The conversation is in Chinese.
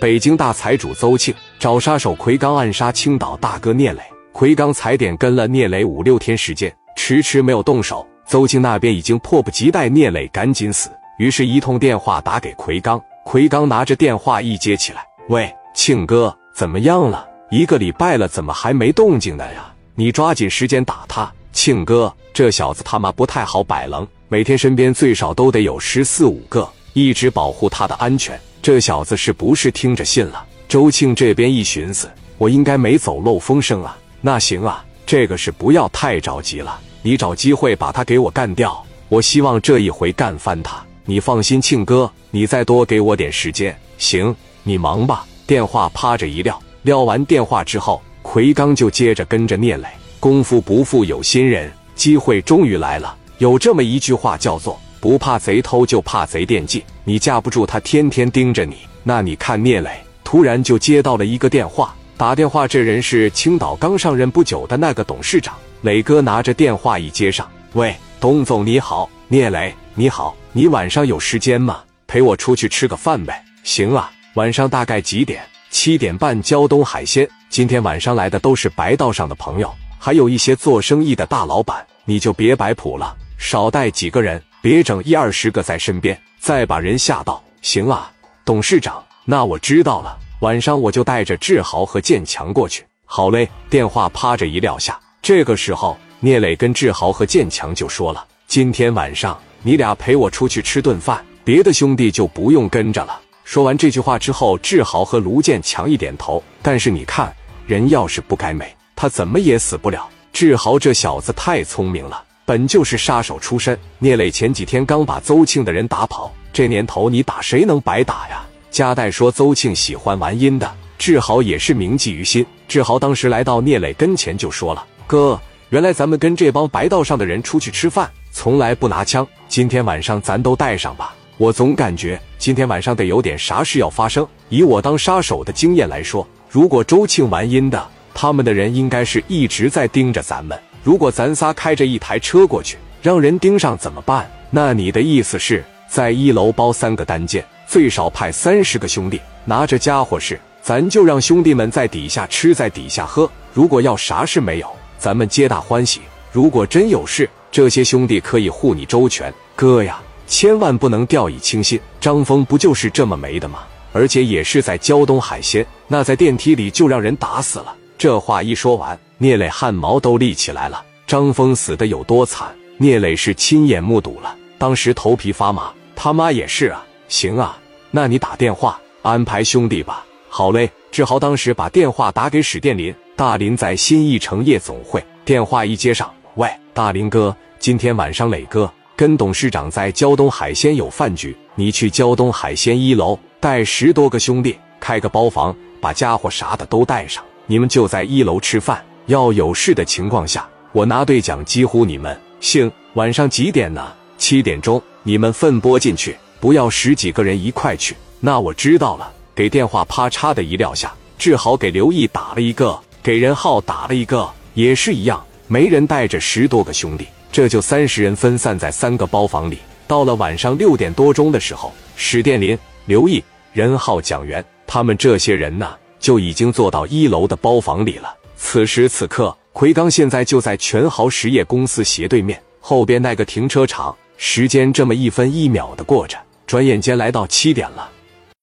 北京大财主邹庆找杀手奎刚暗杀青岛大哥聂磊，奎刚踩点跟了聂磊五六天时间，迟迟没有动手。邹庆那边已经迫不及待聂磊赶紧死，于是，一通电话打给奎刚。奎刚拿着电话一接起来：“喂，庆哥，怎么样了？一个礼拜了，怎么还没动静呢呀？你抓紧时间打他。庆哥，这小子他妈不太好摆棱，每天身边最少都得有十四五个，一直保护他的安全。这小子是不是听着信了？”周庆这边一寻思，我应该没走漏风声啊。那行啊，这个是不要太着急了，你找机会把他给我干掉。我希望这一回干翻他。你放心，庆哥，你再多给我点时间。行，你忙吧。电话趴着一撂，撂完电话之后，奎刚就接着跟着聂磊。功夫不负有心人，机会终于来了。有这么一句话叫做“不怕贼偷，就怕贼惦记”。你架不住他天天盯着你，那你看聂磊突然就接到了一个电话，打电话这人是青岛刚上任不久的那个董事长。磊哥拿着电话一接上，喂，董总你好，聂磊你好。你晚上有时间吗？陪我出去吃个饭呗。行啊，晚上大概几点？七点半。胶东海鲜今天晚上来的都是白道上的朋友，还有一些做生意的大老板。你就别摆谱了，少带几个人，别整一二十个在身边，再把人吓到。行啊，董事长，那我知道了。晚上我就带着志豪和建强过去。好嘞。电话啪着一撂下，这个时候聂磊跟志豪和建强就说了：“今天晚上。”你俩陪我出去吃顿饭，别的兄弟就不用跟着了。说完这句话之后，志豪和卢建强一点头。但是你看，人要是不该美，他怎么也死不了。志豪这小子太聪明了，本就是杀手出身。聂磊前几天刚把邹庆的人打跑，这年头你打谁能白打呀？加代说邹庆喜欢玩阴的，志豪也是铭记于心。志豪当时来到聂磊跟前就说了：“哥，原来咱们跟这帮白道上的人出去吃饭。”从来不拿枪，今天晚上咱都带上吧。我总感觉今天晚上得有点啥事要发生。以我当杀手的经验来说，如果周庆玩阴的，他们的人应该是一直在盯着咱们。如果咱仨开着一台车过去，让人盯上怎么办？那你的意思是在一楼包三个单间，最少派三十个兄弟拿着家伙事，咱就让兄弟们在底下吃，在底下喝。如果要啥事没有，咱们皆大欢喜；如果真有事，这些兄弟可以护你周全，哥呀，千万不能掉以轻心。张峰不就是这么没的吗？而且也是在胶东海鲜，那在电梯里就让人打死了。这话一说完，聂磊汗毛都立起来了。张峰死的有多惨，聂磊是亲眼目睹了，当时头皮发麻。他妈也是啊。行啊，那你打电话安排兄弟吧。好嘞。志豪当时把电话打给史殿林，大林在新艺城夜总会，电话一接上。喂，大林哥，今天晚上磊哥跟董事长在胶东海鲜有饭局，你去胶东海鲜一楼带十多个兄弟，开个包房，把家伙啥的都带上，你们就在一楼吃饭。要有事的情况下，我拿对讲机呼你们。行，晚上几点呢？七点钟，你们分拨进去，不要十几个人一块去。那我知道了。给电话啪嚓的一撂下，志豪给刘毅打了一个，给任浩打了一个，也是一样。没人带着十多个兄弟，这就三十人分散在三个包房里。到了晚上六点多钟的时候，史殿林、刘毅、任浩、蒋元他们这些人呢，就已经坐到一楼的包房里了。此时此刻，奎刚现在就在全豪实业公司斜对面后边那个停车场。时间这么一分一秒的过着，转眼间来到七点了。